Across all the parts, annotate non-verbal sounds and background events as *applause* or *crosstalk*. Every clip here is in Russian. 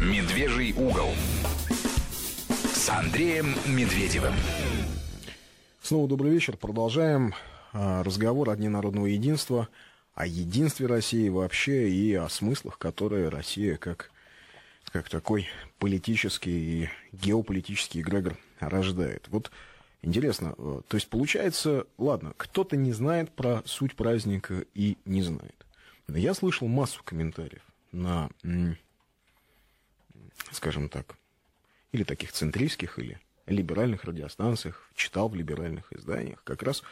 Медвежий угол с Андреем Медведевым. Снова добрый вечер. Продолжаем а, разговор о Дне народного единства, о единстве России вообще и о смыслах, которые Россия как, как такой политический и геополитический эгрегор рождает. Вот интересно, э, то есть получается, ладно, кто-то не знает про суть праздника и не знает. Я слышал массу комментариев на, скажем так, или таких центристских, или либеральных радиостанциях, читал в либеральных изданиях как раз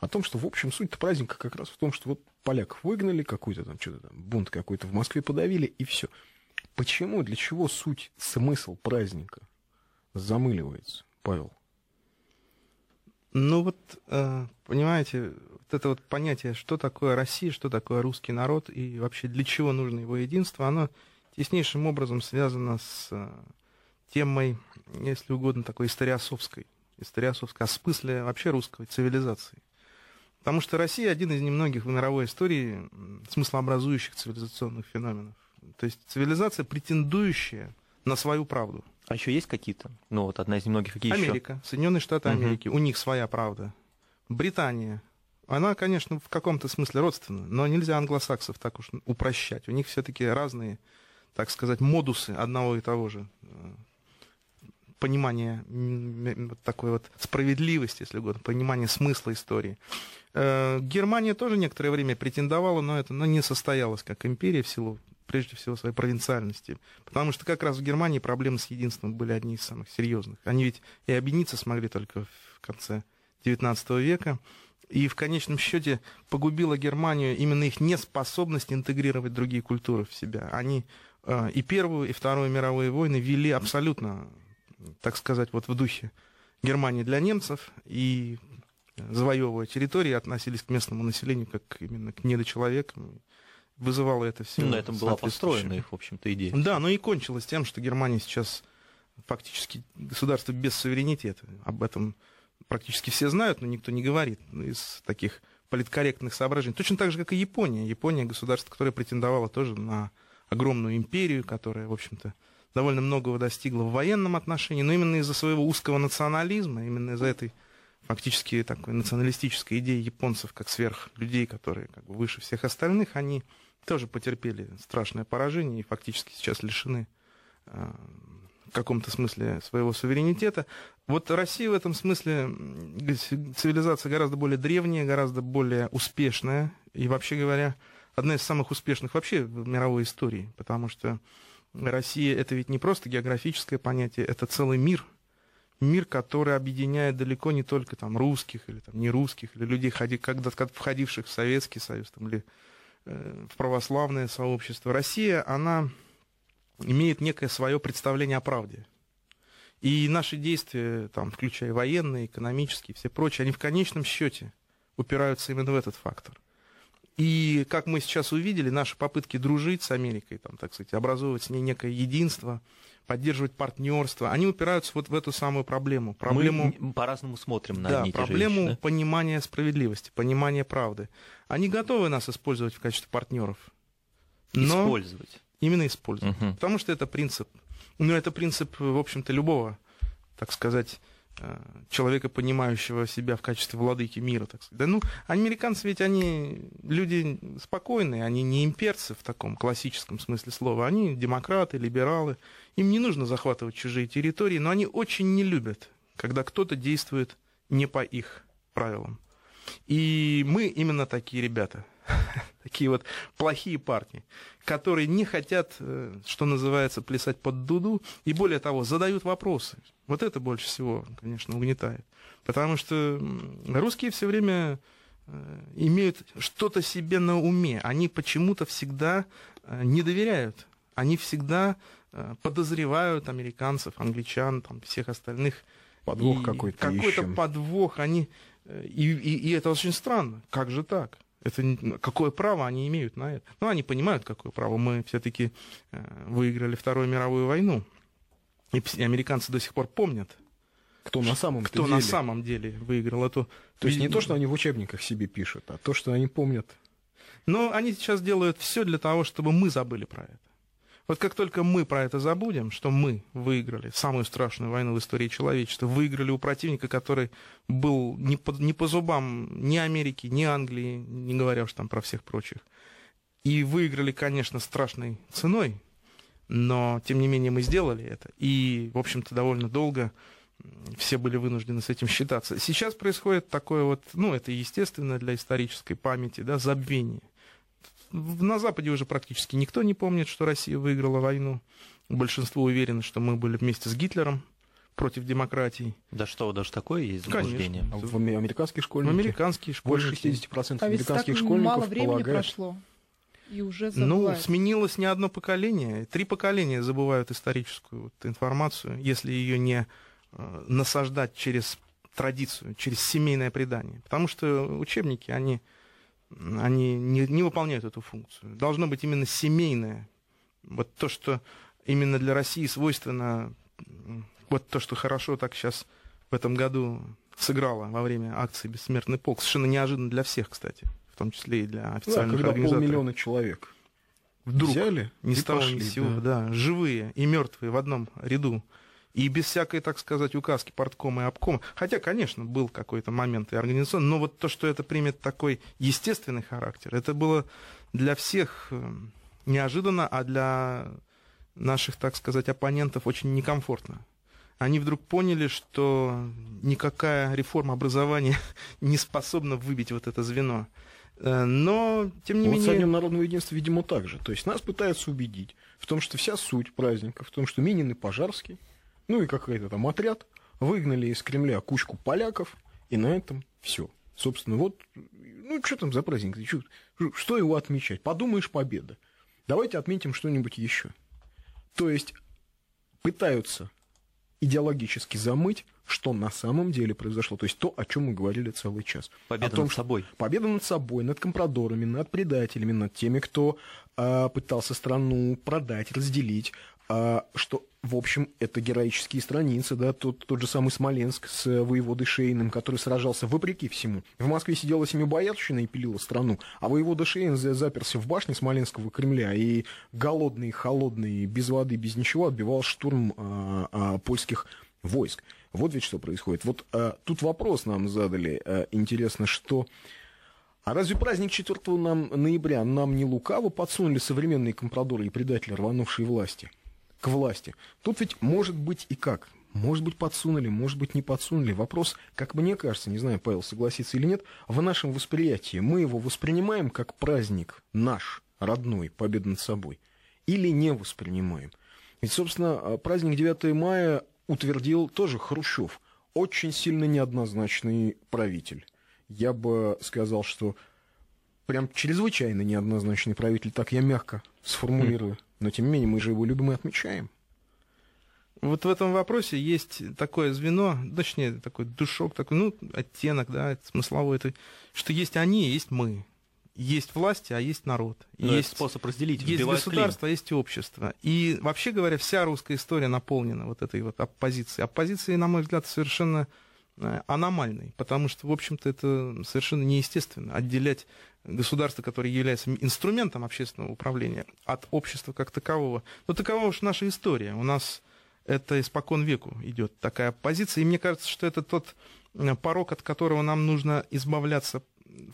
о том, что, в общем, суть праздника как раз в том, что вот поляков выгнали, какой-то там, что-то там, бунт какой-то в Москве подавили, и все. Почему, для чего суть, смысл праздника замыливается, Павел? Ну вот, э, понимаете, вот это вот понятие, что такое Россия, что такое русский народ и вообще для чего нужно его единство, оно теснейшим образом связано с э, темой, если угодно, такой историосовской, историосовской, о смысле вообще русской цивилизации. Потому что Россия один из немногих в мировой истории смыслообразующих цивилизационных феноменов. То есть цивилизация, претендующая на свою правду. А еще есть какие-то? Ну вот одна из немногих. Какие Америка, еще? Соединенные Штаты Америки, угу. у них своя правда. Британия, она, конечно, в каком-то смысле родственна, но нельзя англосаксов так уж упрощать. У них все-таки разные, так сказать, модусы одного и того же э, понимания такой вот справедливости, если угодно, понимания смысла истории. Э, Германия тоже некоторое время претендовала, но это но не состоялось как империя в силу прежде всего своей провинциальности. Потому что как раз в Германии проблемы с единством были одни из самых серьезных. Они ведь и объединиться смогли только в конце XIX века. И в конечном счете погубила Германию именно их неспособность интегрировать другие культуры в себя. Они и Первую, и Вторую мировые войны вели абсолютно, так сказать, вот в духе Германии для немцев, и завоевывая территории, относились к местному населению как именно к недочеловекам, вызывало это все. Ну, на этом была построена их, в общем-то, идея. Да, но и кончилось тем, что Германия сейчас фактически государство без суверенитета. Об этом практически все знают, но никто не говорит из таких политкорректных соображений. Точно так же, как и Япония. Япония государство, которое претендовало тоже на огромную империю, которая, в общем-то, довольно многого достигла в военном отношении, но именно из-за своего узкого национализма, именно из-за этой фактически такой националистической идеи японцев как сверхлюдей, которые как бы выше всех остальных, они тоже потерпели страшное поражение и фактически сейчас лишены э, в каком-то смысле своего суверенитета. Вот Россия в этом смысле цивилизация гораздо более древняя, гораздо более успешная и, вообще говоря, одна из самых успешных вообще в мировой истории, потому что Россия это ведь не просто географическое понятие, это целый мир, мир, который объединяет далеко не только там русских или там не русских, или людей, когда-то входивших в Советский Союз там, или Э, в православное сообщество. Россия, она имеет некое свое представление о правде. И наши действия, там, включая военные, экономические, все прочие, они в конечном счете упираются именно в этот фактор. И, как мы сейчас увидели, наши попытки дружить с Америкой, там, так сказать, образовывать с ней некое единство, поддерживать партнерство, они упираются вот в эту самую проблему. проблему Мы по-разному смотрим на да, одни проблему вещи, да? понимания справедливости, понимания правды. Они готовы нас использовать в качестве партнеров. Но использовать. Именно использовать. Угу. Потому что это принцип. Ну, это принцип, в общем-то, любого, так сказать, человека, понимающего себя в качестве владыки мира, так сказать. Да, ну, американцы ведь они люди спокойные, они не имперцы в таком классическом смысле слова, они демократы, либералы, им не нужно захватывать чужие территории, но они очень не любят, когда кто-то действует не по их правилам. И мы именно такие ребята, *laughs* такие вот плохие парни, которые не хотят, э, что называется, плясать под дуду, и более того, задают вопросы. Вот это больше всего, конечно, угнетает. Потому что русские все время э, имеют что-то себе на уме. Они почему-то всегда э, не доверяют. Они всегда подозревают американцев, англичан, там, всех остальных. Подвох какой-то Какой-то подвох. Они... И, и, и это очень странно. Как же так? Это, какое право они имеют на это? Ну, они понимают, какое право. Мы все-таки э, выиграли Вторую мировую войну. И американцы до сих пор помнят, кто на самом кто деле. на самом деле выиграл эту. То есть не то, что они в учебниках себе пишут, а то, что они помнят. Но они сейчас делают все для того, чтобы мы забыли про это. Вот как только мы про это забудем, что мы выиграли самую страшную войну в истории человечества, выиграли у противника, который был не по, не по зубам ни Америки, ни Англии, не говоря уж там про всех прочих, и выиграли, конечно, страшной ценой, но, тем не менее, мы сделали это. И, в общем-то, довольно долго все были вынуждены с этим считаться. Сейчас происходит такое вот, ну, это естественно для исторической памяти, да, забвение. На Западе уже практически никто не помнит, что Россия выиграла войну. Большинство уверены, что мы были вместе с Гитлером против демократии. Да что, даже такое есть заблуждение? Конечно. А в американские школьники? В американские школьники. Больше 60% а американских так школьников мало времени полагают... прошло. И уже Ну, сменилось не одно поколение. Три поколения забывают историческую вот информацию, если ее не э, насаждать через традицию, через семейное предание. Потому что учебники, они, они не, не выполняют эту функцию. Должно быть именно семейное. Вот то, что именно для России свойственно, вот то, что хорошо так сейчас в этом году сыграло во время акции «Бессмертный полк». Совершенно неожиданно для всех, кстати в том числе и для официальных да, когда организаторов. полмиллиона человек вдруг взяли ни с того пошли, ни с сего, да. да, живые и мертвые в одном ряду. И без всякой, так сказать, указки порткома и обкома. Хотя, конечно, был какой-то момент и организационный, но вот то, что это примет такой естественный характер, это было для всех э, неожиданно, а для наших, так сказать, оппонентов очень некомфортно. Они вдруг поняли, что никакая реформа образования *laughs* не способна выбить вот это звено. Э, но, тем не вот менее... с Днем народного единства, видимо, так же. То есть нас пытаются убедить в том, что вся суть праздника, в том, что Минин и Пожарский, ну и какой-то там отряд, выгнали из Кремля кучку поляков, и на этом все. Собственно, вот, ну что там за праздник? Что, что его отмечать? Подумаешь, победа. Давайте отметим что-нибудь еще. То есть пытаются идеологически замыть что на самом деле произошло. То есть то, о чем мы говорили целый час. Победа о том, над собой. Победа над собой, над компрадорами, над предателями, над теми, кто э, пытался страну продать, разделить. Э, что, в общем, это героические страницы, да, тот, тот же самый Смоленск с воеводой Шейным, который сражался вопреки всему. В Москве сидела семибоярщина и пилила страну, а воевода Шейн заперся в башне Смоленского Кремля и голодный, холодный, без воды, без ничего отбивал штурм э, э, польских войск. Вот ведь что происходит. Вот а, тут вопрос нам задали. А, интересно, что... А разве праздник 4 нам, ноября нам не лукаво подсунули современные компрадоры и предатели, рванувшие власти? К власти. Тут ведь может быть и как. Может быть, подсунули, может быть, не подсунули. Вопрос, как мне кажется, не знаю, Павел согласится или нет, в нашем восприятии мы его воспринимаем как праздник наш, родной, победа над собой, или не воспринимаем. Ведь, собственно, праздник 9 мая утвердил тоже Хрущев, очень сильно неоднозначный правитель. Я бы сказал, что прям чрезвычайно неоднозначный правитель, так я мягко сформулирую. Но тем не менее, мы же его любим и отмечаем. Вот в этом вопросе есть такое звено, точнее, такой душок, такой, ну, оттенок, да, смысловой, это, что есть они, есть мы есть власти, а есть народ. Но есть способ разделить. Есть государство, а есть общество. И вообще говоря, вся русская история наполнена вот этой вот оппозицией. Оппозиции, на мой взгляд, совершенно аномальной, потому что, в общем-то, это совершенно неестественно отделять государство, которое является инструментом общественного управления, от общества как такового. Но такова уж наша история. У нас это испокон веку идет такая позиция. И мне кажется, что это тот э, порог, от которого нам нужно избавляться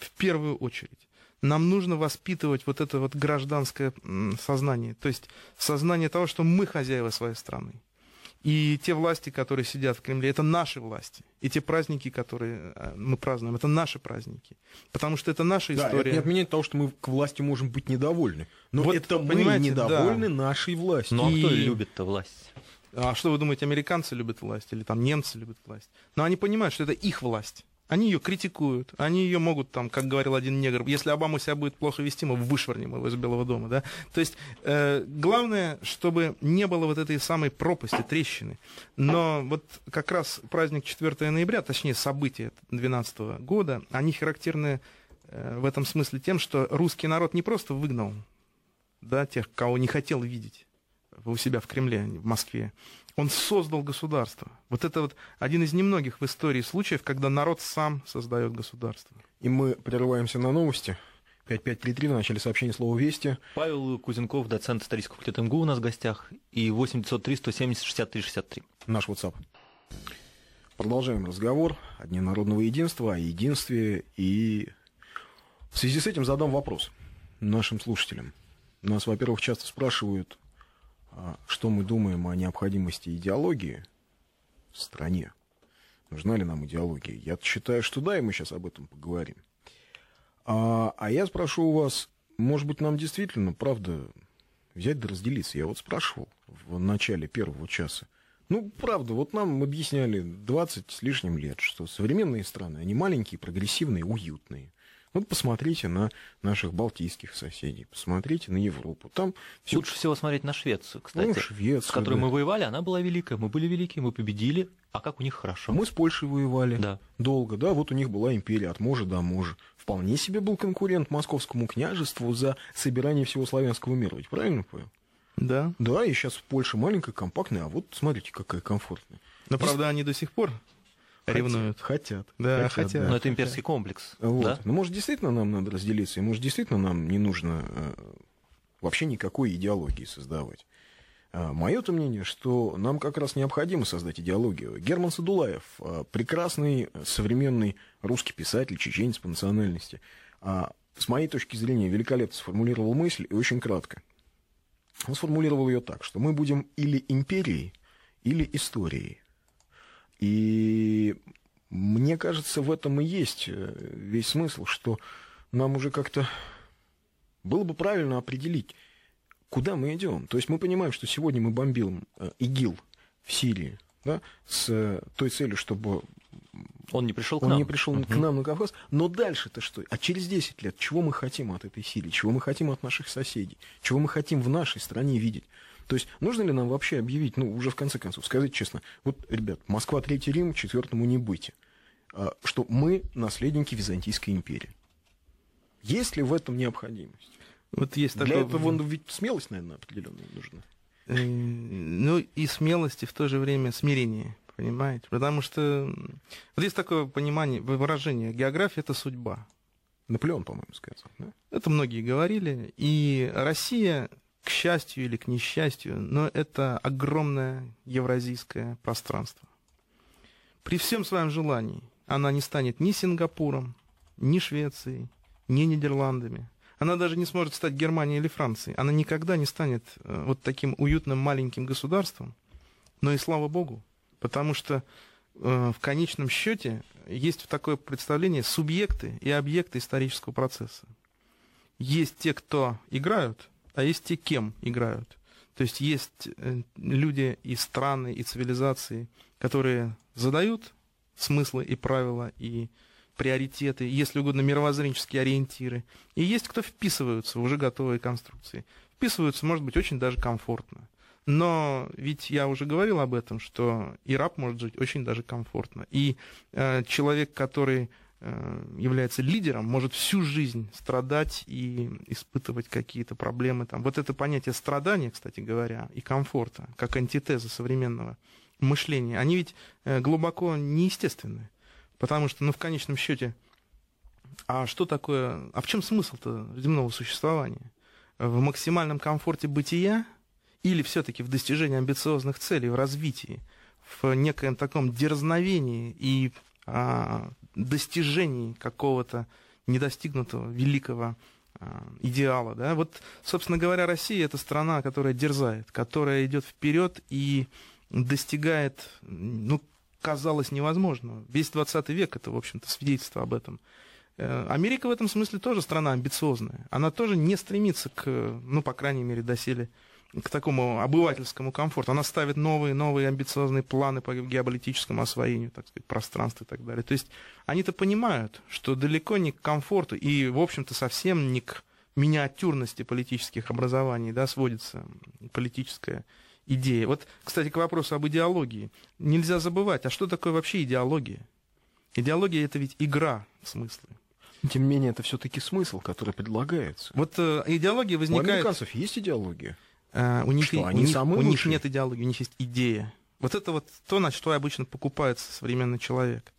в первую очередь нам нужно воспитывать вот это вот гражданское сознание, то есть сознание того, что мы хозяева своей страны. И те власти, которые сидят в Кремле, это наши власти. И те праздники, которые э, мы празднуем, это наши праздники. Потому что это наша история. Да, это не отменяет того, что мы к власти можем быть недовольны. Но вот, это мы недовольны да. нашей властью. Ну а кто любит-то власть? А что вы думаете, американцы любят власть или там немцы любят власть? Но они понимают, что это их власть. Они ее критикуют, они ее могут, там, как говорил один негр, если Обама себя будет плохо вести, мы вышвырнем его из Белого дома. Да? То есть э, главное, чтобы не было вот этой самой пропасти, трещины. Но вот как раз праздник 4 ноября, точнее события 2012 года, они характерны э, в этом смысле тем, что русский народ не просто выгнал да, тех, кого не хотел видеть у себя в Кремле, в Москве, он создал государство. Вот это вот один из немногих в истории случаев, когда народ сам создает государство. И мы прерываемся на новости. 5533 в начале сообщения слова «Вести». Павел Кузенков, доцент исторического факультета МГУ у нас в гостях. И 8903 170 63 63. Наш WhatsApp. Продолжаем разговор о Дне народного единства, о единстве. И в связи с этим задам вопрос нашим слушателям. Нас, во-первых, часто спрашивают, что мы думаем о необходимости идеологии в стране. Нужна ли нам идеология? Я считаю, что да, и мы сейчас об этом поговорим. А, а я спрошу у вас, может быть, нам действительно, правда, взять да разделиться? Я вот спрашивал в начале первого часа. Ну, правда, вот нам объясняли 20 с лишним лет, что современные страны, они маленькие, прогрессивные, уютные. Вот посмотрите на наших балтийских соседей, посмотрите на Европу. Там всё... Лучше всего смотреть на Швецию, кстати, ну, Швецию, с которой да. мы воевали. Она была великая, мы были великие, мы победили. А как у них хорошо? Мы с Польшей воевали да. долго, да, вот у них была империя от можа до можа. Вполне себе был конкурент московскому княжеству за собирание всего славянского мира, ведь правильно понял? Да. Да, и сейчас Польша маленькая, компактная, а вот смотрите, какая комфортная. Но, правда, они до сих пор ревнуют. Хотят. Да, хотят. хотят. Но это имперский комплекс. Вот. Да? Ну, может, действительно нам надо разделиться, и может, действительно нам не нужно э, вообще никакой идеологии создавать. А, Мое-то мнение, что нам как раз необходимо создать идеологию. Герман Садулаев, э, прекрасный современный русский писатель, чеченец по национальности, а, с моей точки зрения, великолепно сформулировал мысль и очень кратко. Он сформулировал ее так, что мы будем или империей, или историей. И мне кажется, в этом и есть э, весь смысл, что нам уже как-то было бы правильно определить, куда мы идем. То есть мы понимаем, что сегодня мы бомбим э, ИГИЛ в Сирии да, с э, той целью, чтобы он не пришел к он нам. не пришел угу. к нам на Кавказ. Но дальше-то что? А через 10 лет чего мы хотим от этой Сирии? Чего мы хотим от наших соседей? Чего мы хотим в нашей стране видеть? То есть нужно ли нам вообще объявить, ну, уже в конце концов, сказать честно, вот, ребят, Москва Третий Рим, четвертому не быть, а, что мы наследники Византийской империи. Есть ли в этом необходимость? Вот есть Для такое... этого ведь смелость, наверное, определенная нужна. Э, Ну и смелость, и в то же время смирение, понимаете? Потому что вот есть такое понимание, выражение, география — это судьба. Наполеон, по-моему, сказал, да? Это многие говорили. И Россия к счастью или к несчастью, но это огромное евразийское пространство. При всем своем желании она не станет ни Сингапуром, ни Швецией, ни Нидерландами. Она даже не сможет стать Германией или Францией. Она никогда не станет э, вот таким уютным маленьким государством. Но и слава богу, потому что э, в конечном счете есть такое представление субъекты и объекты исторического процесса. Есть те, кто играют, а есть те, кем играют. То есть есть э, люди и страны, и цивилизации, которые задают смыслы и правила, и приоритеты, если угодно, мировоззренческие ориентиры. И есть кто вписываются в уже готовые конструкции. Вписываются, может быть, очень даже комфортно. Но ведь я уже говорил об этом, что и раб может жить очень даже комфортно. И э, человек, который является лидером, может всю жизнь страдать и испытывать какие-то проблемы. Там. Вот это понятие страдания, кстати говоря, и комфорта, как антитеза современного мышления, они ведь э, глубоко неестественны. Потому что, ну, в конечном счете, а что такое, а в чем смысл-то земного существования? В максимальном комфорте бытия или все-таки в достижении амбициозных целей, в развитии, в некоем таком дерзновении и а, достижений какого-то недостигнутого великого а, идеала. Да? Вот, собственно говоря, Россия это страна, которая дерзает, которая идет вперед и достигает, ну, казалось невозможного. Весь 20 век это, в общем-то, свидетельство об этом. Э, Америка в этом смысле тоже страна амбициозная. Она тоже не стремится к, ну, по крайней мере, доселе к такому обывательскому комфорту. Она ставит новые, новые амбициозные планы по геополитическому освоению, так сказать, пространства и так далее. То есть они-то понимают, что далеко не к комфорту и, в общем-то, совсем не к миниатюрности политических образований да, сводится политическая идея. Вот, кстати, к вопросу об идеологии. Нельзя забывать, а что такое вообще идеология? Идеология — это ведь игра в смысле. Тем не менее, это все-таки смысл, который предлагается. Вот э, идеология возникает... У американцев есть идеология? Uh, у них, что, у они них, самые у них нет идеологии, у них есть идея. Вот это вот то, на что обычно покупается современный человек.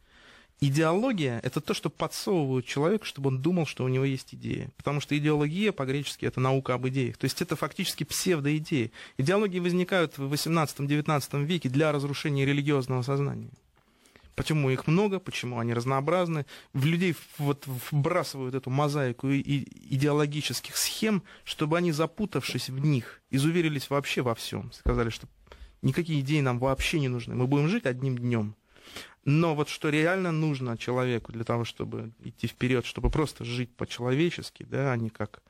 Идеология — это то, что подсовывают человеку, чтобы он думал, что у него есть идея. Потому что идеология по-гречески — это наука об идеях. То есть это фактически псевдоидеи. Идеологии возникают в 18-19 веке для разрушения религиозного сознания. Почему их много, почему они разнообразны. В людей вот вбрасывают эту мозаику идеологических схем, чтобы они, запутавшись в них, изуверились вообще во всем. Сказали, что никакие идеи нам вообще не нужны. Мы будем жить одним днем. Но вот что реально нужно человеку для того, чтобы идти вперед, чтобы просто жить по-человечески, да, а не как,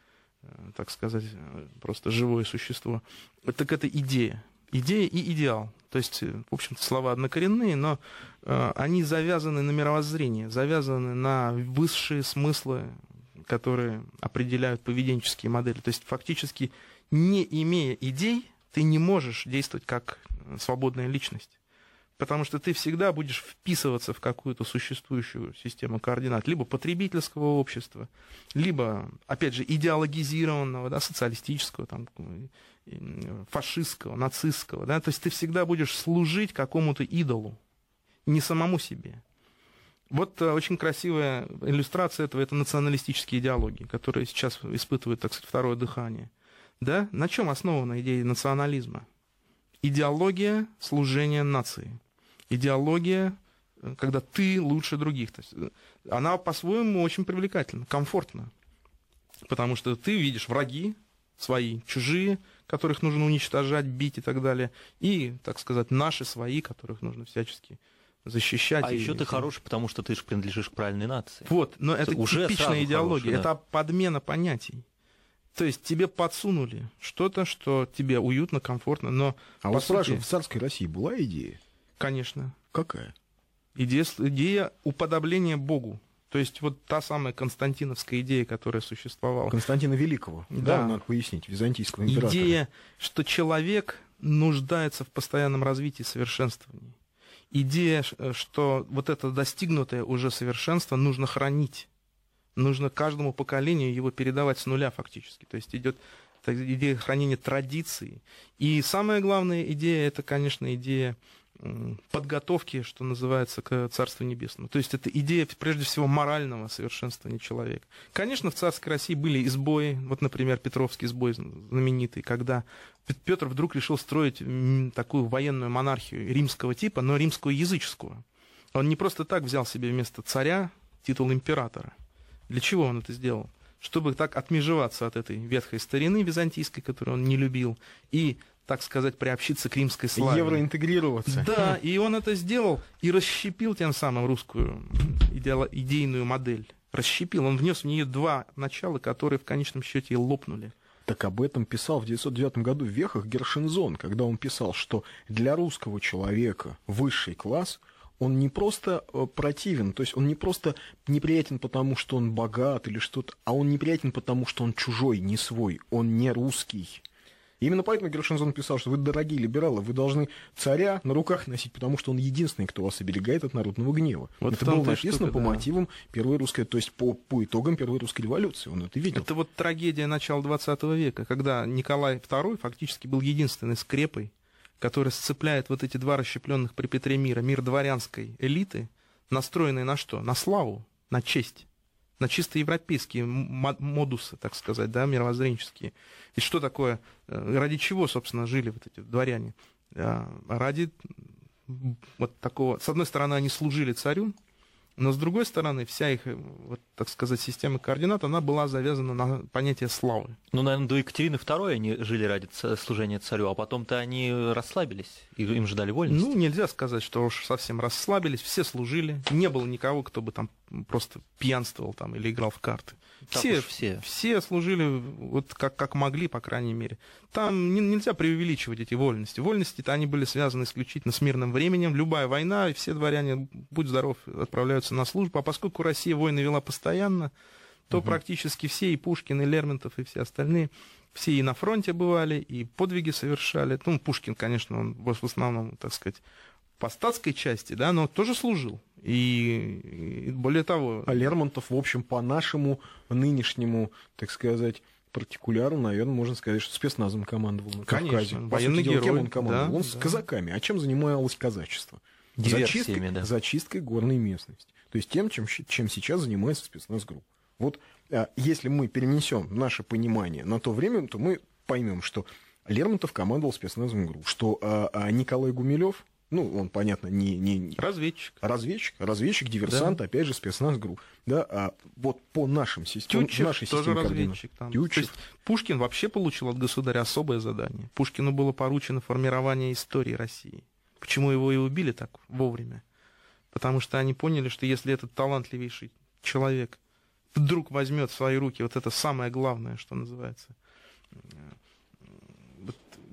э, так сказать, э, просто живое существо, так это идея. Идея и идеал. То есть, э, в общем-то, слова однокоренные, но э, они завязаны на мировоззрение, завязаны на высшие смыслы, которые определяют поведенческие модели. То есть, фактически, не имея идей, ты не можешь действовать как свободная личность потому что ты всегда будешь вписываться в какую-то существующую систему координат, либо потребительского общества, либо, опять же, идеологизированного, да, социалистического, там, фашистского, нацистского, да, то есть ты всегда будешь служить какому-то идолу, не самому себе. Вот э, очень красивая иллюстрация этого, это националистические идеологии, которые сейчас испытывают, так сказать, второе дыхание. Да? На чем основана идея национализма? Идеология служения нации идеология, э, когда ты лучше других. То есть, э, она по-своему очень привлекательна, комфортна. Потому что ты видишь враги свои, чужие, которых нужно уничтожать, бить и так далее. И, так сказать, наши свои, которых нужно всячески защищать. А и... еще ты хороший, потому что ты же принадлежишь к правильной нации. Вот, но это Уже типичная идеология, хороший, да. это подмена понятий. То есть тебе подсунули что-то, что тебе уютно, комфортно, но... А вот сути... спрашиваю, в царской России была идея? Конечно. Какая? Идея, идея уподобления Богу. То есть вот та самая константиновская идея, которая существовала. Константина Великого. Да, да надо пояснить, византийского императора. Идея, что человек нуждается в постоянном развитии и совершенствовании. Идея, что вот это достигнутое уже совершенство нужно хранить. Нужно каждому поколению его передавать с нуля фактически. То есть идет идея хранения традиций. И самая главная идея, это, конечно, идея подготовки, что называется, к Царству Небесному. То есть это идея, прежде всего, морального совершенствования человека. Конечно, в царской России были избои, вот, например, Петровский сбой знаменитый, когда Петр вдруг решил строить такую военную монархию римского типа, но римскую языческую. Он не просто так взял себе вместо царя титул императора. Для чего он это сделал? Чтобы так отмежеваться от этой ветхой старины византийской, которую он не любил, и так сказать, приобщиться к римской славе. Евроинтегрироваться. Да, и он это сделал и расщепил тем самым русскую идейную модель. Расщепил. Он внес в нее два начала, которые в конечном счете и лопнули. Так об этом писал в 1909 году в Вехах Гершензон, когда он писал, что для русского человека высший класс он не просто э, противен, то есть он не просто неприятен потому, что он богат или что-то, а он неприятен потому, что он чужой, не свой, он не русский. Именно поэтому Гершензон писал, что вы, дорогие либералы, вы должны царя на руках носить, потому что он единственный, кто вас оберегает от народного гнева. Вот это было написано штука, по да. мотивам первой русской, то есть по, по итогам первой русской революции. Он это видел. Это вот трагедия начала 20 века, когда Николай II фактически был единственной скрепой, которая сцепляет вот эти два расщепленных при Петре мира, мир дворянской элиты, настроенный на что? На славу, на честь на чисто европейские модусы, так сказать, да, мировоззренческие. И что такое, э, ради чего, собственно, жили вот эти дворяне? А, ради вот такого, с одной стороны, они служили царю, но с другой стороны, вся их, э, вот, так сказать, система координат, она была завязана на понятие славы. Ну, наверное, до Екатерины II они жили ради служения царю, а потом-то они расслабились, и им ждали вольности. Ну, нельзя сказать, что уж совсем расслабились, все служили, не было никого, кто бы там просто пьянствовал там или играл в карты. Все, все. все служили вот как, как могли, по крайней мере. Там не, нельзя преувеличивать эти вольности. Вольности-то они были связаны исключительно с мирным временем. Любая война, и все дворяне, будь здоров, отправляются на службу. А поскольку Россия войны вела постоянно, то угу. практически все, и Пушкин, и Лермонтов, и все остальные, все и на фронте бывали, и подвиги совершали. Ну, Пушкин, конечно, он в основном, так сказать, по статской части, да, но тоже служил. И, и более того... А Лермонтов, в общем, по нашему нынешнему, так сказать, партикуляру, наверное, можно сказать, что спецназом командовал на Конечно, Кавказе. По военный сути, герой. Кем он командовал? Да, он да. с казаками. А чем занималось казачество? Зачисткой, да. зачисткой горной местности. То есть тем, чем, чем сейчас занимается спецназ-групп. Вот а, если мы перенесем наше понимание на то время, то мы поймем, что Лермонтов командовал спецназом ГРУ, что а, а, Николай Гумилев, ну, он, понятно, не, не, Разведчик. разведчик, разведчик, диверсант, опять же, спецназ ГРУ. Да, а вот по нашим системам, Тютчев нашей тоже системе разведчик. Там. Тютчев. То есть Пушкин вообще получил от государя особое задание. Пушкину было поручено формирование истории России. Почему его и убили так вовремя? Потому что они поняли, что если этот талантливейший человек вдруг возьмет в свои руки вот это самое главное, что называется, э,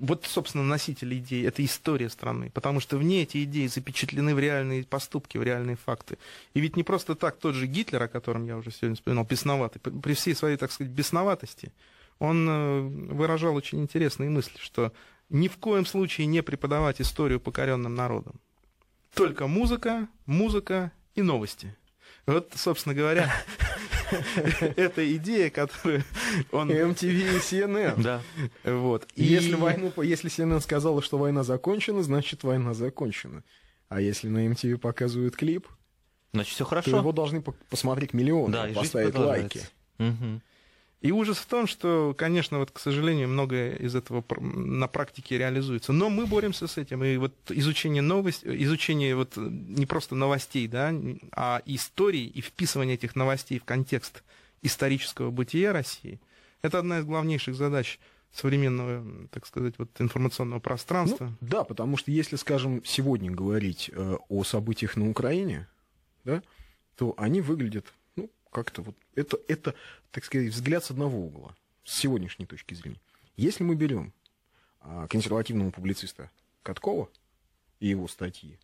вот, собственно, носитель идей, это история страны, потому что в ней эти идеи запечатлены в реальные поступки, в реальные факты. И ведь не просто так тот же Гитлер, о котором я уже сегодня вспоминал, бесноватый, при- при всей своей, так сказать, бесноватости, он э, выражал очень интересные мысли, что ни в коем случае не преподавать историю покоренным народам. Только музыка, музыка и новости. Вот, собственно говоря, *laughs* *laughs* это идея, которую он... MTV и CNN. Да. Вот. И если, войну, если CNN сказала, что война закончена, значит война закончена. А если на MTV показывают клип, Значит, все то хорошо. его должны по- посмотреть миллионы, Да, поставить лайки. продолжается. И ужас в том, что, конечно, вот, к сожалению, многое из этого на практике реализуется. Но мы боремся с этим. И вот изучение новостей, изучение вот не просто новостей, да, а истории и вписывание этих новостей в контекст исторического бытия России, это одна из главнейших задач современного, так сказать, вот информационного пространства. Ну, да, потому что если, скажем, сегодня говорить э, о событиях на Украине, да, то они выглядят, как-то вот, это, это, так сказать, взгляд с одного угла, с сегодняшней точки зрения. Если мы берем а, консервативного публициста Каткова и его статьи,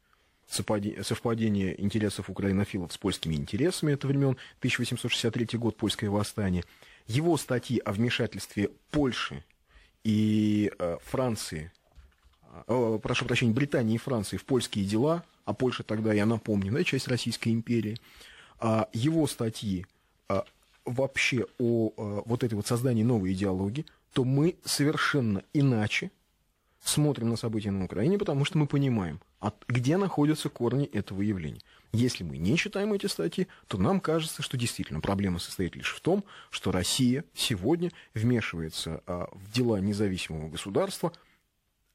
совпадение интересов украинофилов с польскими интересами, это времен 1863 год, польское восстание, его статьи о вмешательстве Польши и э, Франции э, прошу прощения, Британии и Франции в польские дела, а Польша тогда, я напомню, да, часть Российской империи, а, его статьи а, вообще о а, вот этой вот создании новой идеологии, то мы совершенно иначе смотрим на события на Украине, потому что мы понимаем, от, где находятся корни этого явления. Если мы не читаем эти статьи, то нам кажется, что действительно проблема состоит лишь в том, что Россия сегодня вмешивается а, в дела независимого государства,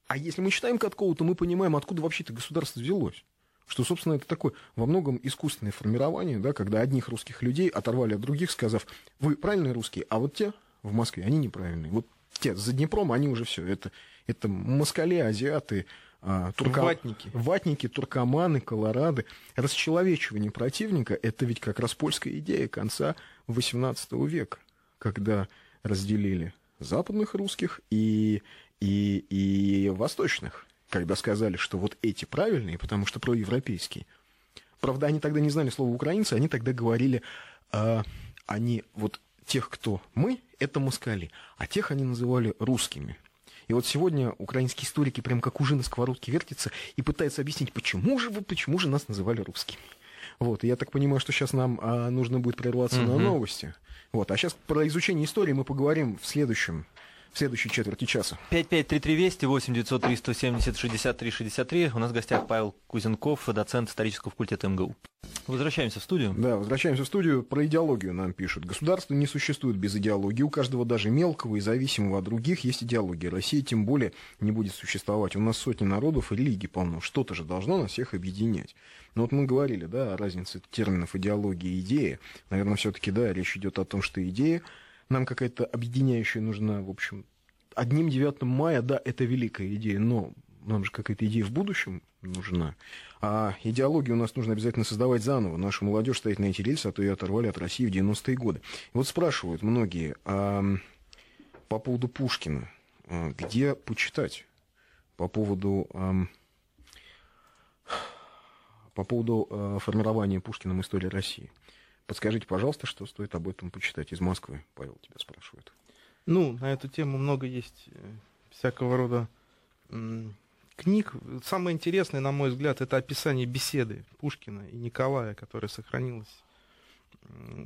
а если мы читаем Каткова, то мы понимаем, откуда вообще это государство взялось. Что, собственно, это такое во многом искусственное формирование, да, когда одних русских людей оторвали от других, сказав, вы правильные русские, а вот те в Москве, они неправильные. Вот те за Днепром, они уже все. Это, это москали, азиаты, а, турка- Ватники. ватники, туркоманы, колорады. Расчеловечивание противника – это ведь как раз польская идея конца XVIII века, когда разделили западных русских и, и, и восточных, когда сказали, что вот эти правильные, потому что проевропейские. Правда, они тогда не знали слова украинцы, они тогда говорили, а, они вот тех, кто мы, это москали, а тех они называли русскими. И вот сегодня украинские историки прям как ужин на сковородке вертятся и пытаются объяснить, почему же вы, почему же нас называли русскими. Вот, и я так понимаю, что сейчас нам а, нужно будет прерваться на Мгм. новости. Вот, а сейчас про изучение истории мы поговорим в следующем, в следующей четверти часа. 5533 Вести, 8 903 170 63 63. У нас в гостях Павел Кузенков, доцент исторического факультета МГУ. Возвращаемся в студию. Да, возвращаемся в студию. Про идеологию нам пишут. Государство не существует без идеологии. У каждого даже мелкого и зависимого от других есть идеология. Россия тем более не будет существовать. У нас сотни народов и религий полно. Что-то же должно нас всех объединять. Ну вот мы говорили, да, о разнице терминов идеология и идея. Наверное, все-таки, да, речь идет о том, что идея нам какая-то объединяющая нужна. В общем, одним 9 мая, да, это великая идея, но нам же какая-то идея в будущем нужна. А идеологию у нас нужно обязательно создавать заново. Нашу молодежь стоит на эти рельсы, а то ее оторвали от России в 90-е годы. И вот спрашивают многие а, по поводу Пушкина, а, где почитать? По поводу, ам, по поводу а, формирования Пушкиным истории России. Подскажите, пожалуйста, что стоит об этом почитать из Москвы, Павел тебя спрашивает. Ну, на эту тему много есть э, всякого рода книг. Самое интересное, на мой взгляд, это описание беседы Пушкина и Николая, которая сохранилась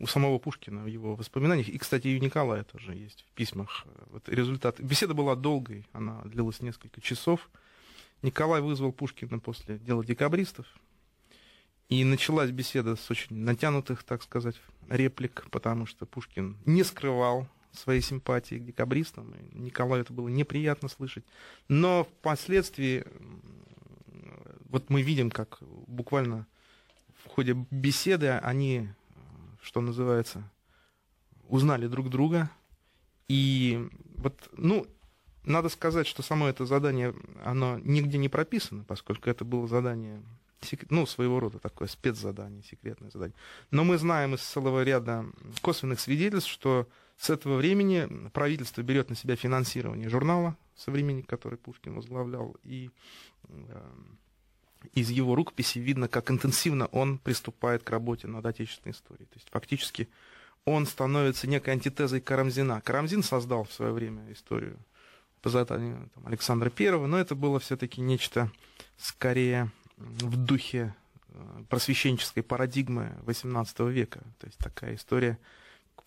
у самого Пушкина в его воспоминаниях. И, кстати, и у Николая тоже есть в письмах. э, Вот результат. Беседа была долгой, она длилась несколько часов. Николай вызвал Пушкина после дела декабристов, И началась беседа с очень натянутых, так сказать, реплик, потому что Пушкин не скрывал своей симпатии к декабристам. И Николаю это было неприятно слышать. Но впоследствии вот мы видим, как буквально в ходе беседы они, что называется, узнали друг друга. И вот, ну, надо сказать, что само это задание, оно нигде не прописано, поскольку это было задание, ну, своего рода такое спецзадание, секретное задание. Но мы знаем из целого ряда косвенных свидетельств, что с этого времени правительство берет на себя финансирование журнала «Современник», который Пушкин возглавлял, и э, из его рукописи видно, как интенсивно он приступает к работе над отечественной историей. То есть фактически он становится некой антитезой Карамзина. Карамзин создал в свое время историю по заданию там, Александра Первого, но это было все-таки нечто скорее в духе э, просвещенческой парадигмы XVIII века. То есть такая история,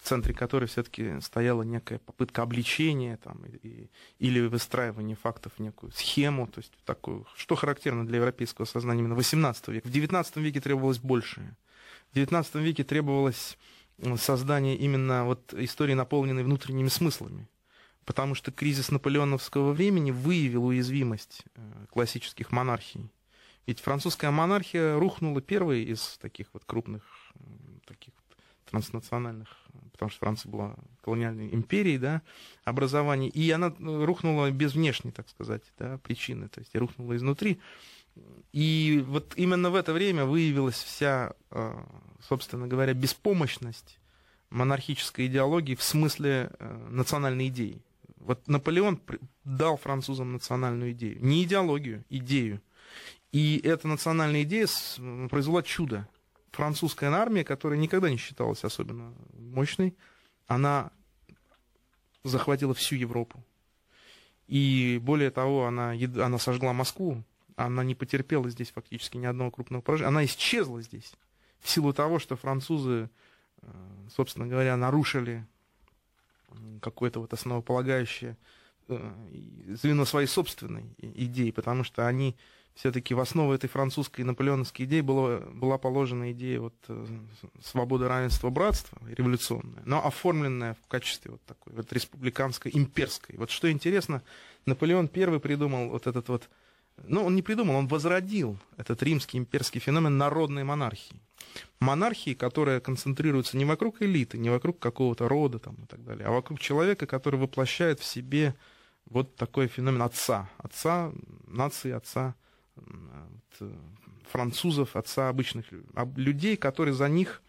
в центре которой все-таки стояла некая попытка обличения там, и, или выстраивания фактов в некую схему, то есть такую, что характерно для европейского сознания именно XVIII века. В XIX веке требовалось большее. В XIX веке требовалось создание именно вот истории, наполненной внутренними смыслами. Потому что кризис наполеоновского времени выявил уязвимость э, классических монархий. Ведь французская монархия рухнула первой из таких вот крупных, таких транснациональных, потому что Франция была колониальной империей, да, образований, и она э, рухнула без внешней, так сказать, да, причины, то есть рухнула изнутри. И вот именно в это время выявилась вся, э, собственно говоря, беспомощность монархической идеологии в смысле э, национальной идеи. Вот Наполеон дал французам национальную идею. Не идеологию, идею. И эта национальная идея произвела чудо. Французская армия, которая никогда не считалась особенно мощной, она захватила всю Европу. И более того, она, она сожгла Москву, она не потерпела здесь фактически ни одного крупного поражения. Она исчезла здесь в силу того, что французы, э, собственно говоря, нарушили какое-то вот основополагающее э, звено своей собственной идеи, потому что они все-таки в основу этой французской и наполеоновской идеи была, была положена идея вот э, свободы, равенства, братства, революционная, но оформленная в качестве вот такой вот республиканской, имперской. Вот что интересно, Наполеон первый придумал вот этот вот ну, он не придумал, он возродил этот римский имперский феномен народной монархии. Монархии, которая концентрируется не вокруг элиты, не вокруг какого-то рода там, и так далее, а вокруг человека, который воплощает в себе вот такой феномен отца. Отца нации, отца французов, отца обычных людей, который за них,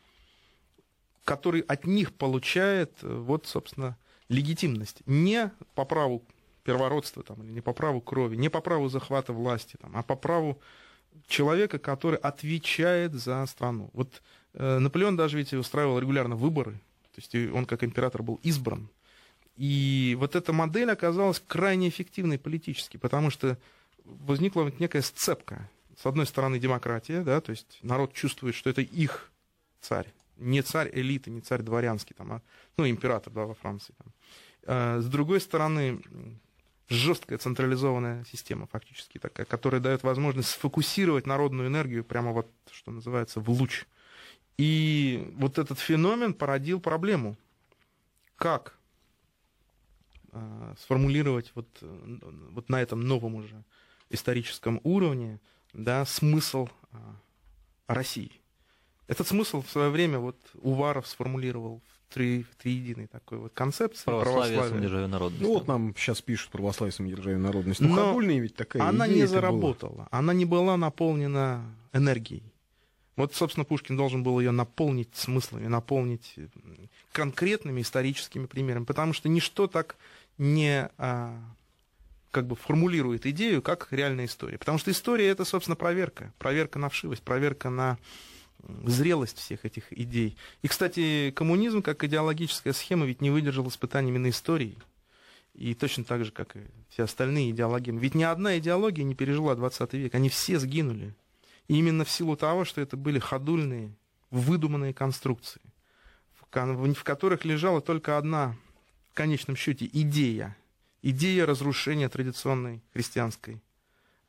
который от них получает вот, собственно, легитимность. Не по праву первородства там, или не по праву крови, не по праву захвата власти, там, а по праву человека, который отвечает за страну. Вот э, Наполеон даже ведь устраивал регулярно выборы, то есть он как император был избран. И вот эта модель оказалась крайне эффективной политически, потому что возникла некая сцепка. С одной стороны демократия, да, то есть народ чувствует, что это их царь, не царь элиты, не царь дворянский, там, а, ну, император да, во Франции. Там. А, с другой стороны, жесткая централизованная система фактически такая, которая дает возможность сфокусировать народную энергию прямо вот, что называется, в луч. И вот этот феномен породил проблему. Как э, сформулировать вот, вот на этом новом уже историческом уровне да, смысл э, России? Этот смысл в свое время вот Уваров сформулировал три, триединой такой вот концепции. Православие, православие. самодержавие народности. Ну вот нам сейчас пишут православие, самодержавие народности. Ну, Но ведь такая Она не заработала, была. она не была наполнена энергией. Вот, собственно, Пушкин должен был ее наполнить смыслами, наполнить конкретными историческими примерами, потому что ничто так не а, как бы формулирует идею, как реальная история. Потому что история это, собственно, проверка. Проверка на вшивость, проверка на зрелость всех этих идей. И, кстати, коммунизм как идеологическая схема ведь не выдержал испытаний именно истории. И точно так же, как и все остальные идеологии. Ведь ни одна идеология не пережила 20 век. Они все сгинули. И именно в силу того, что это были ходульные, выдуманные конструкции, в которых лежала только одна, в конечном счете, идея. Идея разрушения традиционной христианской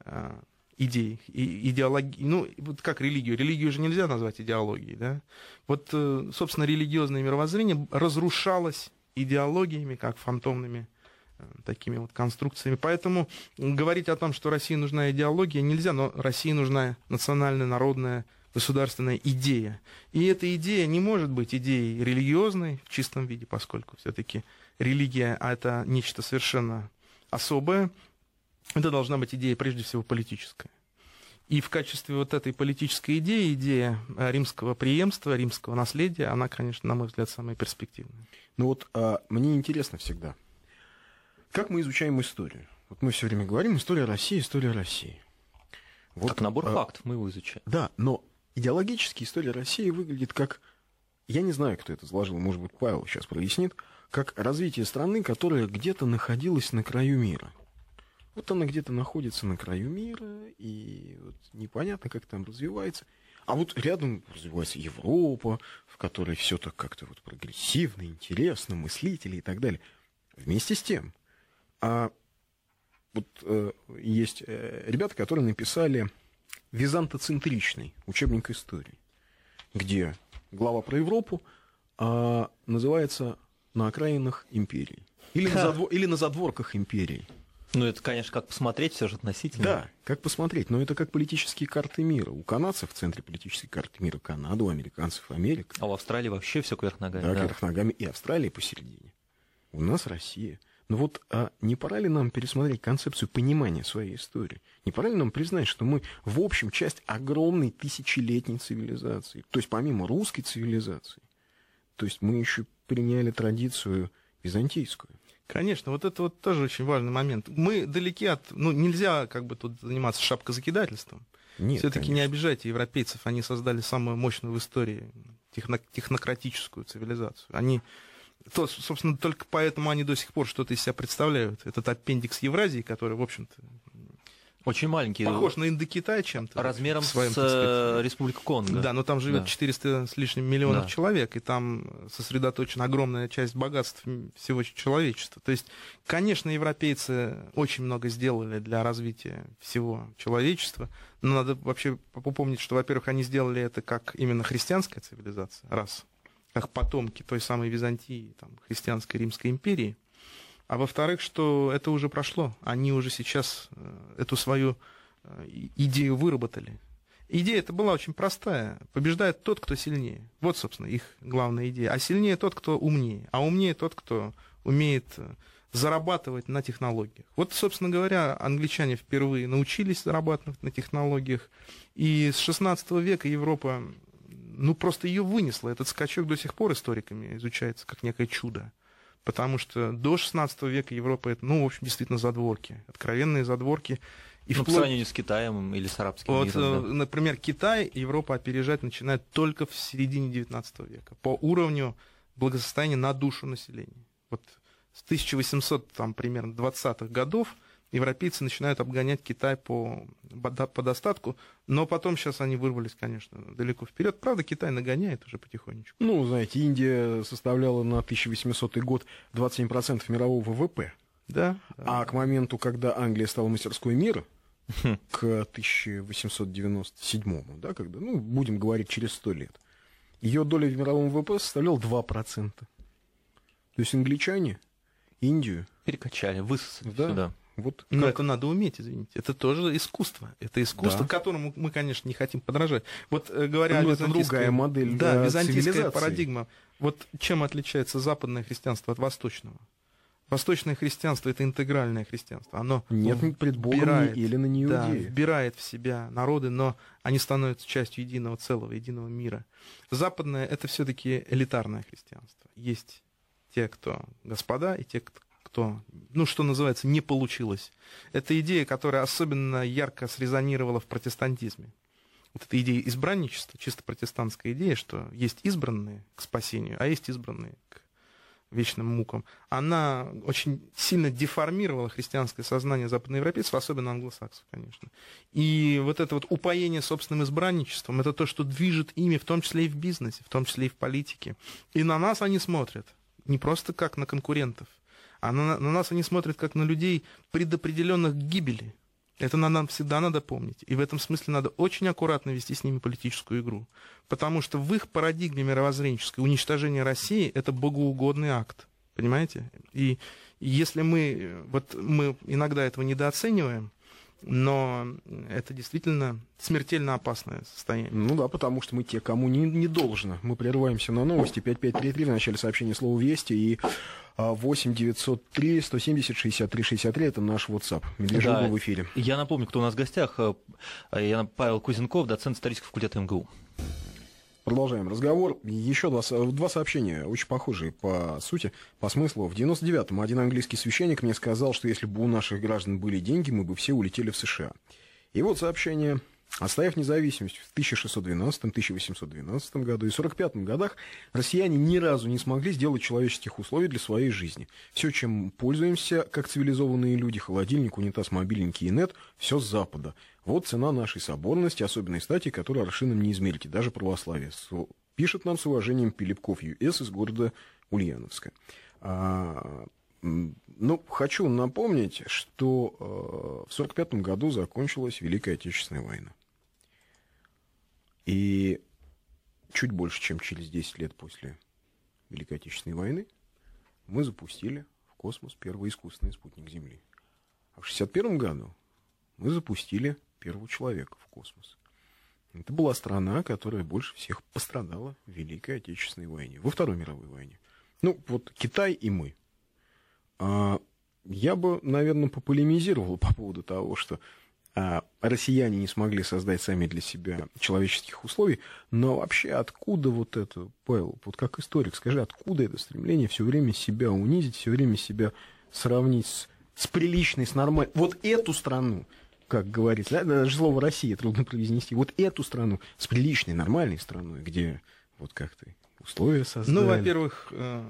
э, идей, и, идеологии, ну, вот как религию, религию же нельзя назвать идеологией, да, вот, э, собственно, религиозное мировоззрение разрушалось идеологиями, как фантомными э, такими вот конструкциями. Поэтому говорить о том, что России нужна идеология, нельзя, но России нужна национальная, народная, государственная идея. И эта идея не может быть идеей религиозной в чистом виде, поскольку все-таки религия а это нечто совершенно особое. Это должна быть идея прежде всего политическая. И в качестве вот этой политической идеи, идея э, римского преемства, римского наследия, она, конечно, на мой взгляд, самая перспективная. Ну вот а, мне интересно всегда, как мы изучаем историю? Вот мы все время говорим, история России, история России. Вот, как набор а, фактов мы его изучаем. Да, но идеологически история России выглядит как, я не знаю, кто это изложил, может быть, Павел сейчас прояснит, как развитие страны, которая где-то находилась на краю мира. Вот она где-то находится на краю мира, и вот непонятно, как там развивается. А вот рядом развивается Европа, в которой все так как-то вот прогрессивно, интересно, мыслители и так далее. Вместе с тем, а вот э, есть э, ребята, которые написали византоцентричный учебник истории, где глава про Европу а, называется «На окраинах империи». Или на, задвор... или на задворках империи. Ну, это, конечно, как посмотреть, все же относительно. Да, как посмотреть. Но это как политические карты мира. У канадцев в центре политической карты мира Канада, у американцев Америка. А у Австралии вообще все кверх ногами. Да, да, кверх ногами. И Австралия посередине. У нас Россия. Но вот а не пора ли нам пересмотреть концепцию понимания своей истории? Не пора ли нам признать, что мы, в общем, часть огромной тысячелетней цивилизации? То есть помимо русской цивилизации, то есть мы еще приняли традицию византийскую. Конечно, вот это вот тоже очень важный момент. Мы далеки от... Ну, нельзя как бы тут заниматься шапкозакидательством. Нет, Все-таки не обижайте европейцев, они создали самую мощную в истории техно- технократическую цивилизацию. Они то, собственно, только поэтому они до сих пор что-то из себя представляют. Этот аппендикс Евразии, который, в общем-то, очень маленький. Похож на Индокитай чем-то. Размером своем, с э, Республика Конго. Да, но там живет да. 400 с лишним миллионов да. человек, и там сосредоточена огромная часть богатств всего человечества. То есть, конечно, европейцы очень много сделали для развития всего человечества, но надо вообще попомнить, что, во-первых, они сделали это как именно христианская цивилизация, раз, как потомки той самой Византии, там, христианской Римской империи, а во-вторых, что это уже прошло. Они уже сейчас э, эту свою э, идею выработали. Идея это была очень простая. Побеждает тот, кто сильнее. Вот, собственно, их главная идея. А сильнее тот, кто умнее. А умнее тот, кто умеет э, зарабатывать на технологиях. Вот, собственно говоря, англичане впервые научились зарабатывать на технологиях. И с 16 века Европа, ну, просто ее вынесла. Этот скачок до сих пор историками изучается как некое чудо потому что до 16 века Европа это, ну, в общем, действительно задворки, откровенные задворки. И ну, вплоть... по сравнению с Китаем или с арабским вот, миром. Да? Например, Китай Европа опережать начинает только в середине 19 века по уровню благосостояния на душу населения. Вот с 1800, там, примерно, 20-х годов европейцы начинают обгонять Китай по, по достатку, но потом сейчас они вырвались, конечно, далеко вперед. Правда, Китай нагоняет уже потихонечку. Ну, знаете, Индия составляла на 1800 год 27% мирового ВВП. Да, да. А к моменту, когда Англия стала мастерской мира, к 1897, да, когда, ну, будем говорить, через 100 лет, ее доля в мировом ВВП составляла 2%. То есть англичане Индию перекачали, высосали да, сюда. Вот Но как... это надо уметь, извините. Это тоже искусство. Это искусство, да. которому мы, конечно, не хотим подражать. Вот э, говоря ну, о это другая модель Да, византийская парадигма. Вот чем отличается западное христианство от восточного? Восточное христианство это интегральное христианство. Оно нет предбога или на неудеи. Да, вбирает в себя народы, но они становятся частью единого целого, единого мира. Западное это все-таки элитарное христианство. Есть те, кто господа, и те, кто кто, ну, что называется, не получилось. Это идея, которая особенно ярко срезонировала в протестантизме. Вот эта идея избранничества, чисто протестантская идея, что есть избранные к спасению, а есть избранные к вечным мукам, она очень сильно деформировала христианское сознание западноевропейцев, особенно англосаксов, конечно. И вот это вот упоение собственным избранничеством, это то, что движет ими, в том числе и в бизнесе, в том числе и в политике. И на нас они смотрят не просто как на конкурентов, а на, на нас они смотрят как на людей, предопределенных к гибели. Это нам всегда надо помнить. И в этом смысле надо очень аккуратно вести с ними политическую игру. Потому что в их парадигме мировоззренческой уничтожение России – это богоугодный акт. Понимаете? И если мы, вот мы иногда этого недооцениваем, но это действительно смертельно опасное состояние. Ну да, потому что мы те, кому не, не должно. Мы прерываемся на новости. 5533 в начале сообщения слова «Вести» и 8 903 170 63 63 это наш WhatsApp. Медвежонок Да. в эфире. Я напомню, кто у нас в гостях. Э, Я Павел Кузенков, доцент исторического факультета МГУ. Продолжаем разговор. Еще два, два сообщения, очень похожие по сути, по смыслу. В 99-м один английский священник мне сказал, что если бы у наших граждан были деньги, мы бы все улетели в США. И вот сообщение. Оставив независимость в 1612-1812 году и 45 годах, россияне ни разу не смогли сделать человеческих условий для своей жизни. Все, чем пользуемся, как цивилизованные люди, холодильник, унитаз, мобильники и нет, все с Запада. Вот цена нашей соборности, особенной стати, которую аршином не измерите, даже православие. Пишет нам с уважением Пилипков ЮС из города Ульяновска. А, ну, хочу напомнить, что э, в 1945 году закончилась Великая Отечественная война. И чуть больше, чем через 10 лет после Великой Отечественной войны мы запустили в космос первый искусственный спутник Земли. А в 1961 году мы запустили первого человека в космос. Это была страна, которая больше всех пострадала в Великой Отечественной войне, во Второй мировой войне. Ну, вот Китай и мы. А, я бы, наверное, пополемизировал по поводу того, что а, россияне не смогли создать сами для себя человеческих условий, но вообще откуда вот это, Павел, вот как историк, скажи, откуда это стремление все время себя унизить, все время себя сравнить с, с приличной, с нормальной, вот эту страну, как говорится, да, даже слово Россия трудно произнести, вот эту страну с приличной, нормальной страной, где вот как ты условия создали. Ну, во-первых, э,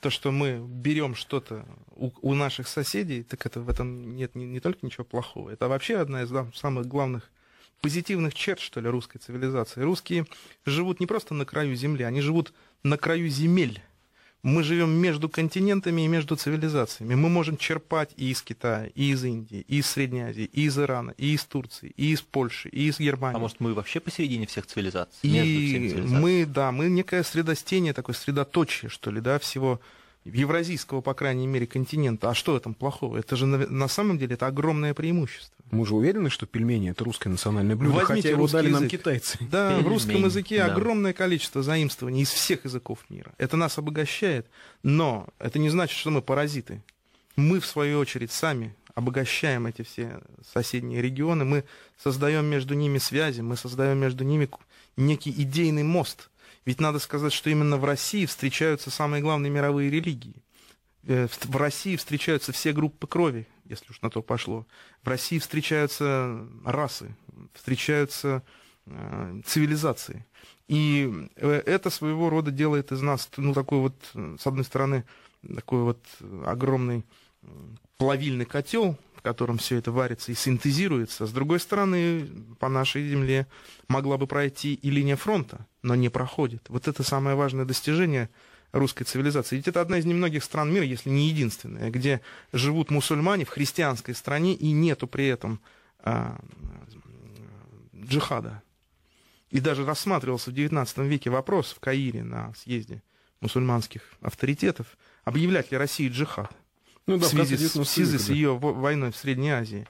то, что мы берем что-то у, у наших соседей, так это в этом нет не, не только ничего плохого. Это вообще одна из да, самых главных позитивных черт, что ли, русской цивилизации. Русские живут не просто на краю земли, они живут на краю земель. Мы живем между континентами и между цивилизациями. Мы можем черпать и из Китая, и из Индии, и из Средней Азии, и из Ирана, и из Турции, и из Польши, и из Германии. А может, мы вообще посередине всех цивилизаций? И цивилизациями? мы, да, мы некое средостение, такое средоточие, что ли, да, всего евразийского, по крайней мере, континента. А что в этом плохого? Это же на, на самом деле это огромное преимущество. Мы же уверены, что пельмени это русское национальное блюдо, Возьмите хотя его дали нам язык. китайцы. Да, в русском языке да. огромное количество заимствований из всех языков мира. Это нас обогащает, но это не значит, что мы паразиты. Мы, в свою очередь, сами обогащаем эти все соседние регионы, мы создаем между ними связи, мы создаем между ними некий идейный мост. Ведь надо сказать, что именно в России встречаются самые главные мировые религии. Э, в России встречаются все группы крови, если уж на то пошло. В России встречаются расы, встречаются э, цивилизации. И э, это своего рода делает из нас, ну, такой вот, э, с одной стороны, такой вот огромный плавильный котел, в котором все это варится и синтезируется. С другой стороны, по нашей земле могла бы пройти и линия фронта, но не проходит. Вот это самое важное достижение русской цивилизации. Ведь это одна из немногих стран мира, если не единственная, где живут мусульмане в христианской стране и нету при этом а, джихада. И даже рассматривался в XIX веке вопрос в Каире на съезде мусульманских авторитетов, объявлять ли России джихад Ну да, в связи, с, в 19 связи с ее во- войной в Средней Азии.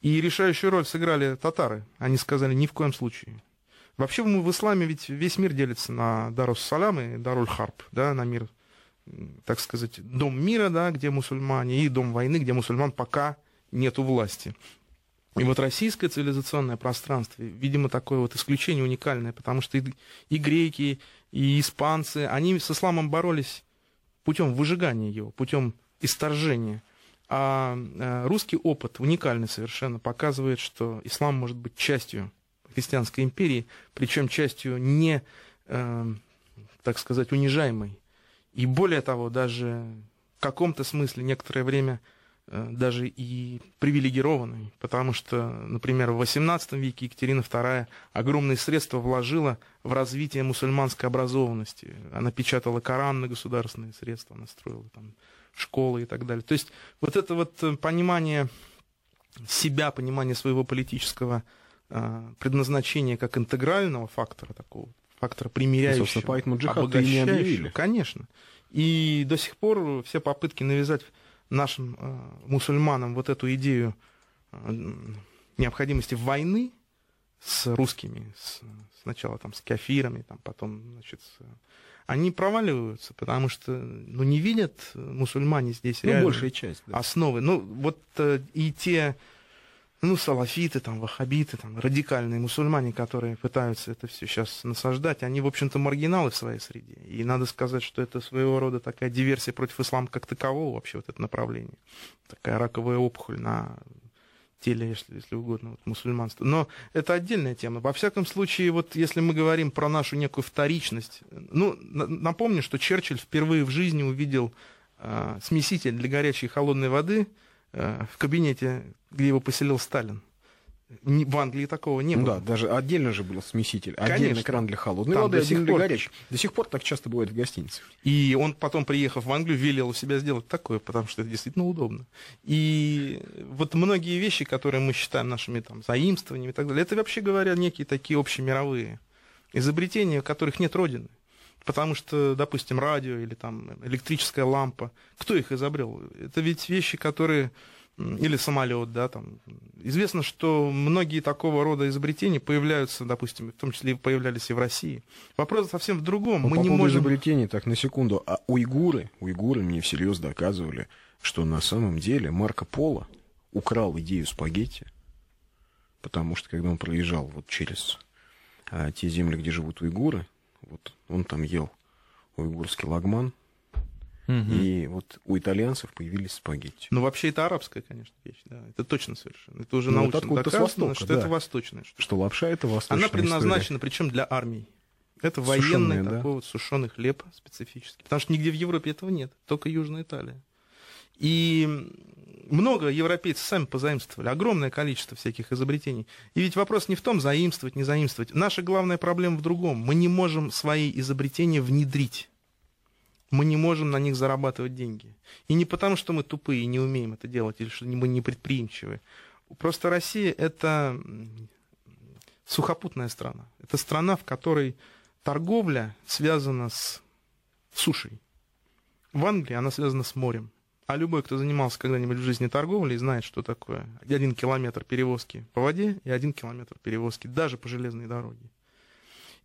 И решающую роль сыграли татары. Они сказали, ни в коем случае. Вообще мы в исламе ведь весь мир делится на Дарус Салам и Даруль Харб, да, на мир, так сказать, дом мира, да, где мусульмане, и дом войны, где мусульман пока нету власти. И вот российское цивилизационное пространство, видимо, такое вот исключение уникальное, потому что и, и греки, и испанцы, они с исламом боролись путем выжигания его, путем исторжения. А э, русский опыт, уникальный совершенно, показывает, что ислам может быть частью христианской империи, причем частью не, э, так сказать, унижаемой. И более того, даже в каком-то смысле некоторое время э, даже и привилегированной, потому что, например, в XVIII веке Екатерина II огромные средства вложила в развитие мусульманской образованности. Она печатала Коран на государственные средства, она строила там школы и так далее. То есть вот это вот э, понимание себя, понимание своего политического э, предназначения как интегрального фактора такого, фактора примиряющего, собственно, поэтому джихад и не объявили. Конечно. И до сих пор все попытки навязать нашим э, мусульманам вот эту идею э, необходимости войны с русскими, с- сначала там с кафирами, там, потом, значит, с- они проваливаются, потому что ну, не видят мусульмане здесь Ну, реально большая часть. да. основы. Ну, вот э, и те, ну, салафиты, там, ваххабиты, там, радикальные мусульмане, которые пытаются это все сейчас насаждать, они, в общем-то, маргиналы в своей среде. И надо сказать, что это своего рода такая диверсия против ислама как такового, вообще вот это направление. Такая раковая опухоль на теле, если, если угодно, вот, мусульманства. Но это отдельная тема. Во всяком случае, вот если мы говорим про нашу некую вторичность, ну, на- напомню, что Черчилль впервые в жизни увидел э, смеситель для горячей и холодной воды в кабинете, где его поселил Сталин. В Англии такого не Ну было. да, даже отдельно же был смеситель. Конечно. Отдельный кран для холодной Там воды, до сих для пор- горячей. До сих пор так часто бывает в гостиницах. И он потом, приехав в Англию, велел у себя сделать такое, потому что это действительно удобно. И вот многие вещи, которые мы считаем нашими там, заимствованиями и так далее, это, вообще говоря, некие такие общемировые изобретения, у которых нет родины. Потому что, допустим, радио или там электрическая лампа, кто их изобрел? Это ведь вещи, которые или самолет, да, там. Известно, что многие такого рода изобретения появляются, допустим, в том числе и появлялись и в России. Вопрос совсем в другом. Ну, Мы по не можем... изобретений, так, на секунду. А уйгуры, уйгуры мне всерьез доказывали, что на самом деле Марко Поло украл идею спагетти, потому что когда он проезжал вот через а, те земли, где живут уйгуры, вот он там ел уйгурский лагман, Мгм. и вот у итальянцев появились спагетти. Ну, вообще, это арабская, конечно, вещь, да. Это точно совершенно. Это уже Ну, научно с доказано, Востока, что да. это восточная штука. Что лапша это восточная Она предназначена, причем для армий. Это военный Сушеная, да? такой вот сушеный хлеб специфический. Потому что нигде в Европе этого нет, только Южная Италия. И много европейцев сами позаимствовали, огромное количество всяких изобретений. И ведь вопрос не в том, заимствовать, не заимствовать. Наша главная проблема в другом. Мы не можем свои изобретения внедрить. Мы не можем на них зарабатывать деньги. И не потому, что мы тупые и не умеем это делать, или что мы не предприимчивы. Просто Россия — это сухопутная страна. Это страна, в которой торговля связана с сушей. В Англии она связана с морем. А любой, кто занимался когда-нибудь в жизни торговлей, знает, что такое один километр перевозки по воде и один километр перевозки даже по железной дороге.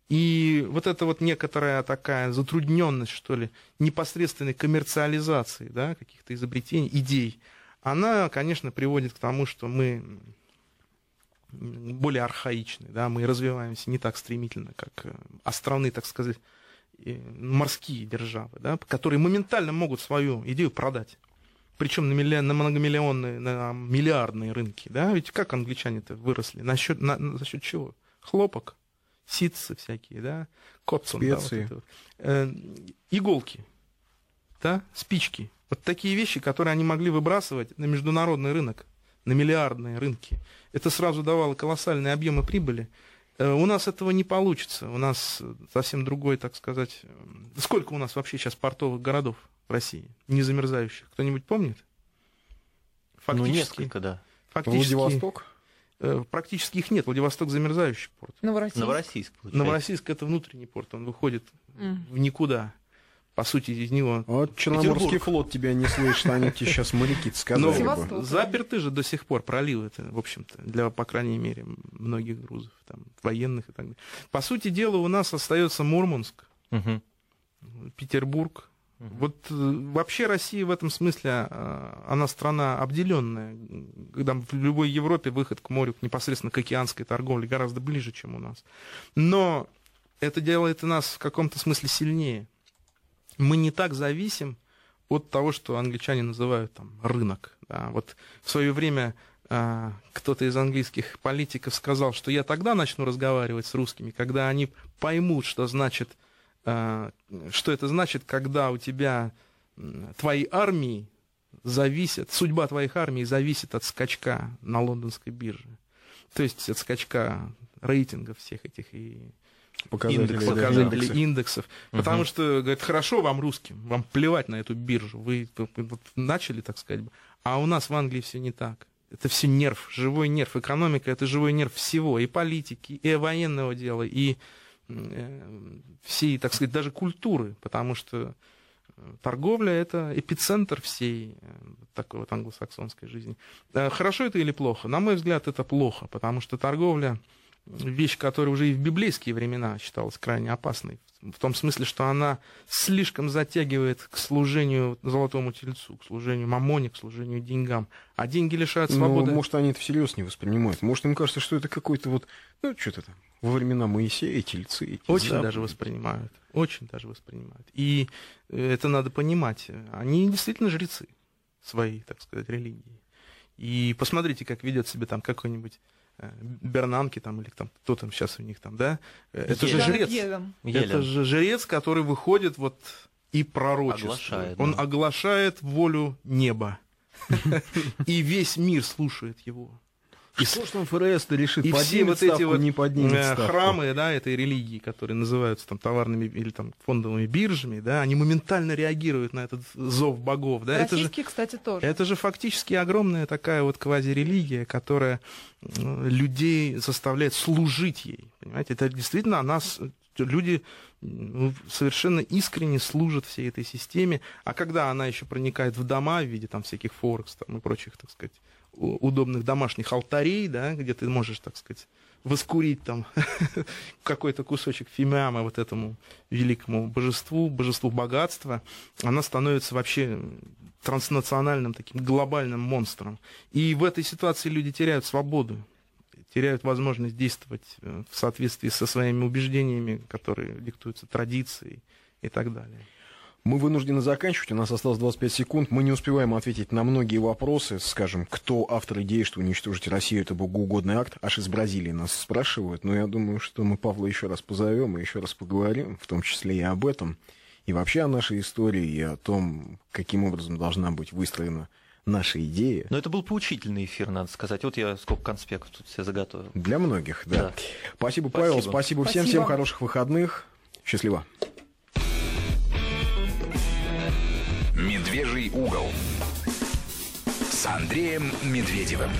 И вот эта вот некоторая такая затрудненность, что ли, непосредственной коммерциализации да, каких-то изобретений, идей, она, конечно, приводит к тому, что мы более архаичны, да, мы развиваемся не так стремительно, как э, островные, так сказать, э, морские державы, да, которые моментально могут свою идею продать. Причем на, милли- на многомиллионные, на миллиардные рынки. Да? Ведь как англичане-то выросли? На счет, на- на- за счет чего? Хлопок, ситцы всякие, да? Котсон, да, вот Специи. это вот. Э, иголки, да? спички. Вот такие вещи, которые они могли выбрасывать на международный рынок, на миллиардные рынки. Это сразу давало колоссальные объемы прибыли. Э, У нас этого не получится. У нас э, совсем другой, так сказать... м, Сколько у нас вообще сейчас портовых городов в России, не замерзающих? Кто-нибудь помнит? Ну, Фактически, несколько, да. фактически, Владивосток? э, практически их нет. Владивосток замерзающий порт. Новороссийск. Новороссийск, получается. Новороссийск это внутренний порт, он выходит Мгм. в никуда. По сути, из него Вот Черноморский Петербург. флот тебя не слышит, они тебе сейчас моряки сказали бы. Заперты же до сих пор проливы это, в общем-то, для, по крайней мере, многих грузов, там, военных и так далее. По сути дела, у нас остается Мурманск, Мгм. Петербург. Вот э, вообще Россия в этом смысле, а, она страна обделенная. Когда в любой Европе выход к морю, непосредственно к океанской торговле гораздо ближе, чем у нас. Но это делает нас в каком-то смысле сильнее. Мы не так зависим от того, что англичане называют там рынок. Да. Вот в свое время а, кто-то из английских политиков сказал, что я тогда начну разговаривать с русскими, когда они поймут, что значит, а, что это значит, когда у тебя твои армии зависят, судьба твоих армий зависит от скачка на лондонской бирже. То есть от скачка рейтингов всех этих и Показатели, индекс, да, показателей индексы. индексов. Потому что, говорит, хорошо вам, русским, вам плевать на эту биржу. Вы, вот начали, так сказать. А у нас в Англии все не так. Это все нерв, живой нерв. Экономика — это живой нерв всего, и политики, и военного дела, и э, всей, так сказать, даже культуры, потому что торговля — это эпицентр всей э, такой вот англосаксонской жизни. Э, хорошо это или плохо? На мой взгляд, это плохо, потому что торговля — вещь, которая уже и в библейские времена считалась крайне опасной, в том смысле, что она слишком затягивает к служению золотому тельцу, к служению мамоне, к служению деньгам. А деньги лишают Ну, свободы. может, они это всерьез не воспринимают. Может, им кажется, что это какой-то вот, ну, что-то там, во времена Моисея, тельцы. эти Очень заповеди. даже воспринимают. Очень даже воспринимают. И э, это надо понимать. Они действительно жрецы своей, так сказать, религии. И посмотрите, как ведет себя там какой-нибудь Бернанки там, или там, кто там сейчас у них там, да? Э, Это же Елен. жрец. Елен. Это же жрец, который выходит вот и пророчествует. Оглашает, Он да. оглашает волю неба. *laughs* И весь мир слушает его. И Что ж там ФРС-то решит, и все вот эти вот не поднимет э, ставку? храмы да, этой религии, которые называются там товарными или там фондовыми биржами, да, они моментально реагируют на этот зов богов. Да, это же, Российские, кстати, тоже. это же фактически огромная такая вот квазирелигия, которая э, людей заставляет служить ей. Понимаете, это действительно она, люди совершенно искренне служат всей этой системе, а когда она еще проникает в дома в виде там всяких форекс там, и прочих, так сказать, удобных домашних алтарей, да, где ты можешь, так сказать, воскурить там *laughs* какой-то кусочек фимиама вот этому великому божеству, божеству богатства, она становится вообще транснациональным таким глобальным монстром. И в этой ситуации люди теряют свободу, теряют возможность действовать э, в соответствии со своими убеждениями, которые диктуются традицией и так далее. Мы вынуждены заканчивать, у нас осталось 25 секунд. Мы не успеваем ответить на многие вопросы. Скажем, кто автор идеи, что уничтожить Россию, это богоугодный акт. Аж из Бразилии нас спрашивают. Но я думаю, что мы Павла еще раз позовем и еще раз поговорим, в том числе и об этом. И вообще о нашей истории, и о том, каким образом должна быть выстроена наша идея. Но это был поучительный эфир, надо сказать. Вот я сколько конспектов тут себе заготовил. Для многих, да. Да. Спасибо, Павел. Спасибо. Спасибо всем. Спасибо. Всем хороших выходных. Счастливо. «Медвежий угол» с Андреем Медведевым.